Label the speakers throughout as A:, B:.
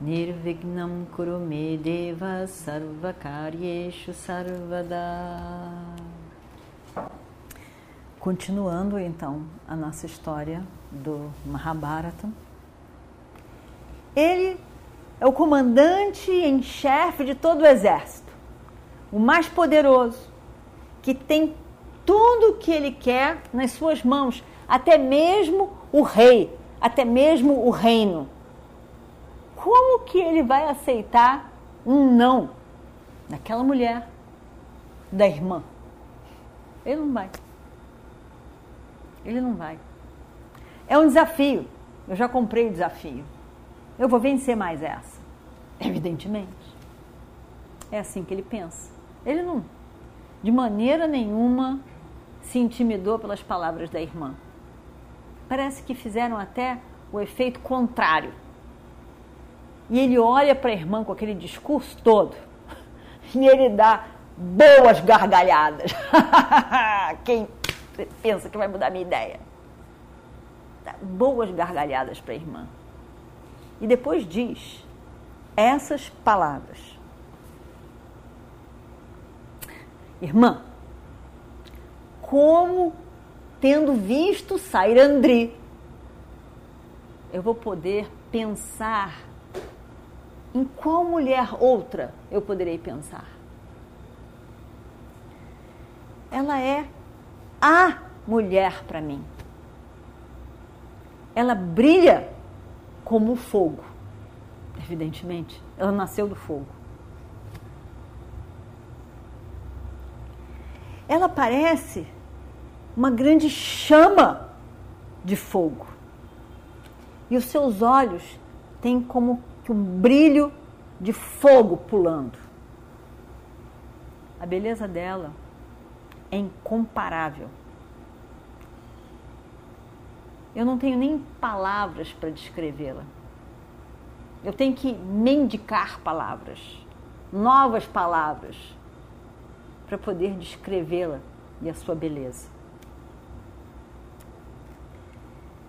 A: Nirvignam Kurume Deva Sarvakaryeshu Sarvada. Continuando então a nossa história do Mahabharata. Ele é o comandante em chefe de todo o exército, o mais poderoso, que tem tudo o que ele quer nas suas mãos, até mesmo o rei, até mesmo o reino como que ele vai aceitar um não daquela mulher, da irmã? Ele não vai. Ele não vai. É um desafio. Eu já comprei o desafio. Eu vou vencer mais essa. Evidentemente. É assim que ele pensa. Ele não, de maneira nenhuma, se intimidou pelas palavras da irmã. Parece que fizeram até o efeito contrário. E ele olha para a irmã com aquele discurso todo e ele dá boas gargalhadas. Quem pensa que vai mudar minha ideia? Dá boas gargalhadas para a irmã. E depois diz essas palavras: Irmã, como tendo visto Sairandri, eu vou poder pensar em qual mulher outra eu poderei pensar? Ela é a mulher para mim. Ela brilha como o fogo. Evidentemente, ela nasceu do fogo. Ela parece uma grande chama de fogo. E os seus olhos têm como que um brilho de fogo pulando. A beleza dela é incomparável. Eu não tenho nem palavras para descrevê-la. Eu tenho que mendicar palavras, novas palavras, para poder descrevê-la e a sua beleza.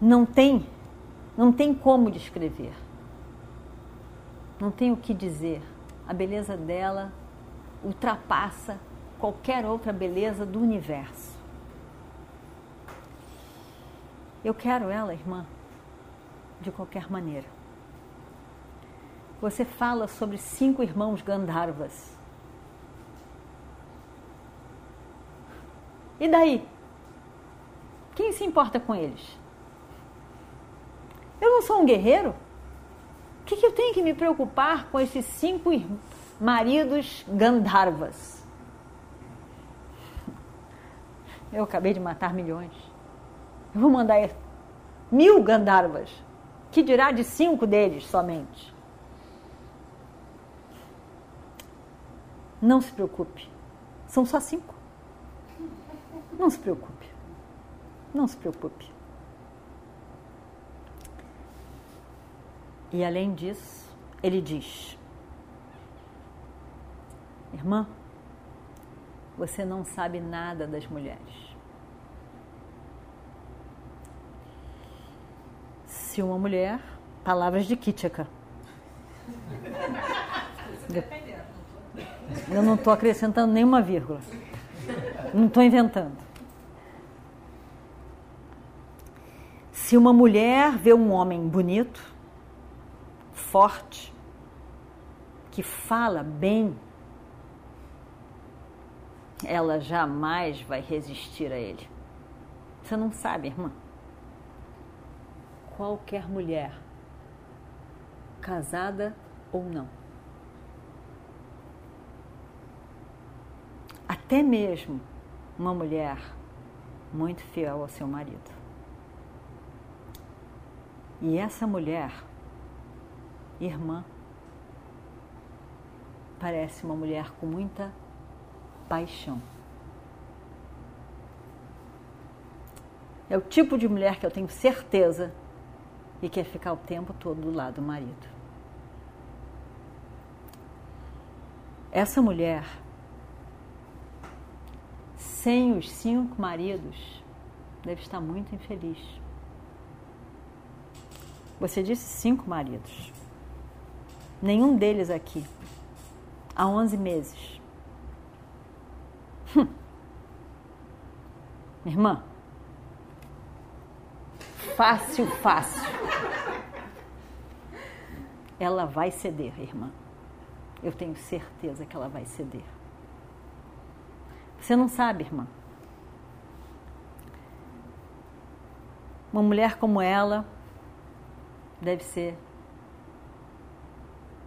A: Não tem, não tem como descrever não tem o que dizer. A beleza dela ultrapassa qualquer outra beleza do universo. Eu quero ela, irmã, de qualquer maneira. Você fala sobre cinco irmãos Gandharvas. E daí? Quem se importa com eles? Eu não sou um guerreiro? O que, que eu tenho que me preocupar com esses cinco maridos Gandharvas? Eu acabei de matar milhões. Eu vou mandar mil Gandharvas. Que dirá de cinco deles somente? Não se preocupe. São só cinco. Não se preocupe. Não se preocupe. E além disso, ele diz: Irmã, você não sabe nada das mulheres. Se uma mulher, palavras de Kitchaka. Eu não estou acrescentando nenhuma vírgula. Não estou inventando. Se uma mulher vê um homem bonito, forte, que fala bem, ela jamais vai resistir a ele. Você não sabe, irmã? Qualquer mulher, casada ou não, até mesmo uma mulher muito fiel ao seu marido. E essa mulher irmã, parece uma mulher com muita paixão. É o tipo de mulher que eu tenho certeza e quer ficar o tempo todo do lado do marido. Essa mulher, sem os cinco maridos, deve estar muito infeliz. Você disse cinco maridos. Nenhum deles aqui. Há 11 meses. Hum. Irmã, fácil, fácil. Ela vai ceder, irmã. Eu tenho certeza que ela vai ceder. Você não sabe, irmã. Uma mulher como ela deve ser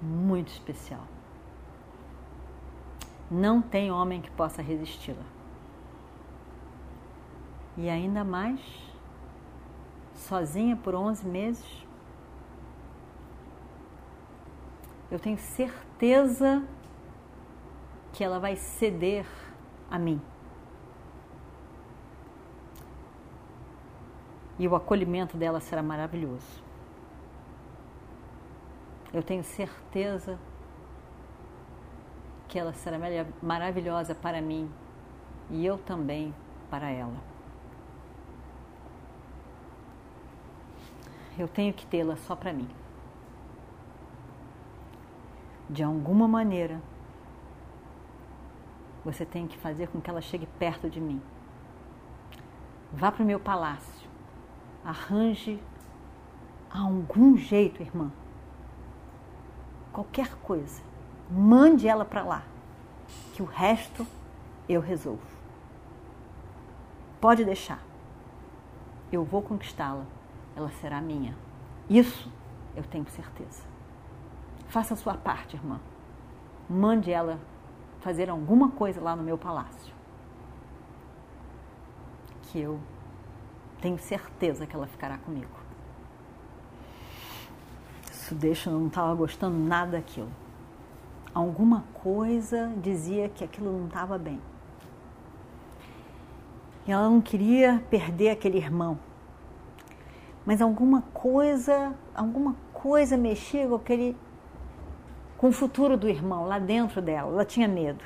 A: muito especial. Não tem homem que possa resisti-la. E ainda mais sozinha por 11 meses. Eu tenho certeza que ela vai ceder a mim. E o acolhimento dela será maravilhoso. Eu tenho certeza que ela será maravilhosa para mim e eu também para ela. Eu tenho que tê-la só para mim. De alguma maneira, você tem que fazer com que ela chegue perto de mim. Vá para o meu palácio. Arranje algum jeito, irmã. Qualquer coisa. Mande ela para lá. Que o resto eu resolvo. Pode deixar. Eu vou conquistá-la. Ela será minha. Isso eu tenho certeza. Faça a sua parte, irmã. Mande ela fazer alguma coisa lá no meu palácio. Que eu tenho certeza que ela ficará comigo. Isso deixa, não estava gostando nada daquilo. Alguma coisa dizia que aquilo não estava bem. E ela não queria perder aquele irmão. Mas alguma coisa, alguma coisa mexia com aquele com o futuro do irmão lá dentro dela. Ela tinha medo.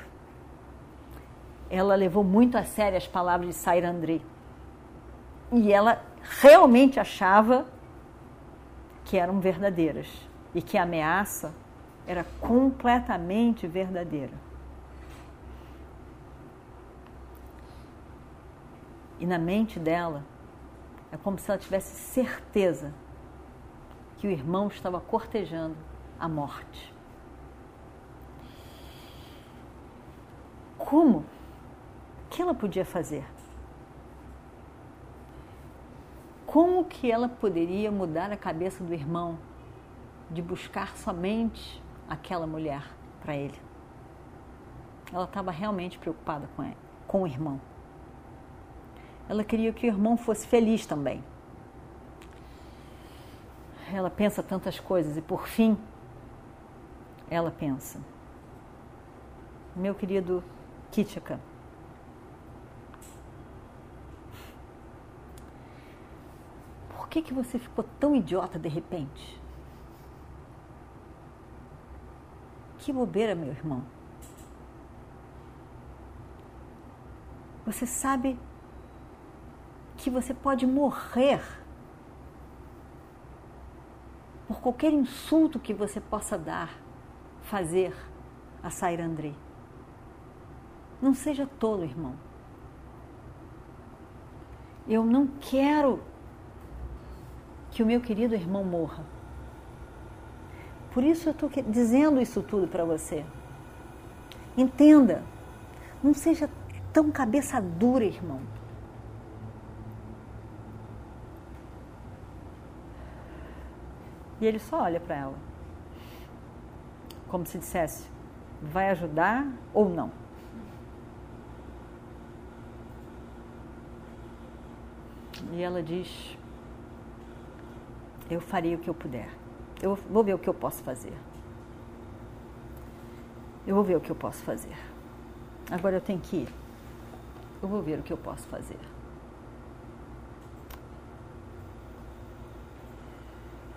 A: Ela levou muito a sério as palavras de Sair André. E ela realmente achava que eram verdadeiras e que a ameaça era completamente verdadeira. E na mente dela, é como se ela tivesse certeza que o irmão estava cortejando a morte. Como? O que ela podia fazer? Como que ela poderia mudar a cabeça do irmão de buscar somente aquela mulher para ele? Ela estava realmente preocupada com, ele, com o irmão. Ela queria que o irmão fosse feliz também. Ela pensa tantas coisas e por fim ela pensa: Meu querido Kitchaka, por que, que você ficou tão idiota de repente? Que bobeira, meu irmão. Você sabe que você pode morrer por qualquer insulto que você possa dar, fazer a Sair André. Não seja tolo, irmão. Eu não quero que o meu querido irmão morra. Por isso eu estou dizendo isso tudo para você. Entenda, não seja tão cabeça dura, irmão. E ele só olha para ela. Como se dissesse: vai ajudar ou não? E ela diz: Eu farei o que eu puder. Eu vou ver o que eu posso fazer. Eu vou ver o que eu posso fazer. Agora eu tenho que ir. Eu vou ver o que eu posso fazer.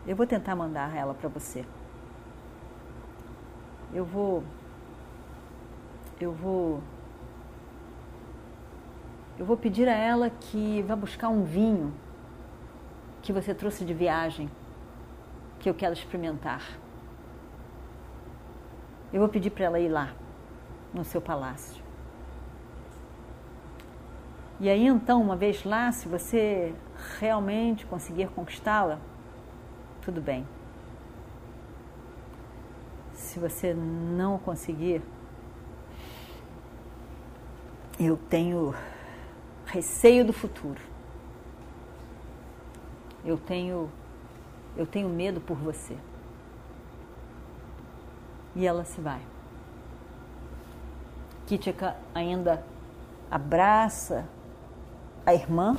A: Eu vou tentar mandar ela para você. Eu vou. Eu vou. Eu vou pedir a ela que vá buscar um vinho que você trouxe de viagem, que eu quero experimentar. Eu vou pedir para ela ir lá, no seu palácio. E aí então, uma vez lá, se você realmente conseguir conquistá-la, tudo bem. Se você não conseguir, eu tenho receio do futuro. Eu tenho eu tenho medo por você. E ela se vai. Kitika ainda abraça a irmã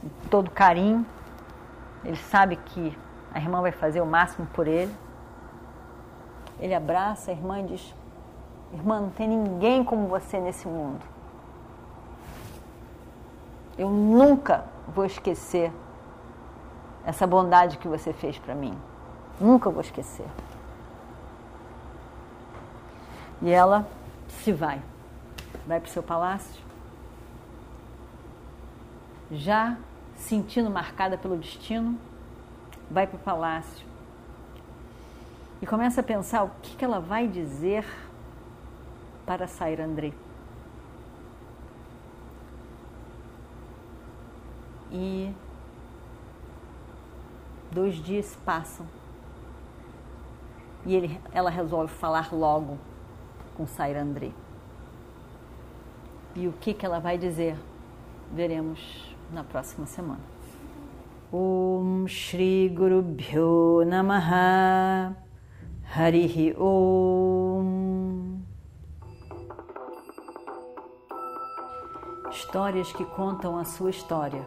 A: com todo carinho ele sabe que a irmã vai fazer o máximo por ele. Ele abraça a irmã e diz: Irmã, não tem ninguém como você nesse mundo. Eu nunca vou esquecer essa bondade que você fez para mim. Nunca vou esquecer. E ela se vai. Vai para o seu palácio. Já sentindo marcada pelo destino, vai para o palácio e começa a pensar o que, que ela vai dizer para sair André. E dois dias passam e ele, ela resolve falar logo com Sair André. E o que, que ela vai dizer? Veremos na próxima semana. Om Shri Guru Bhyo Namaha Harihi Om Histórias que contam a sua história,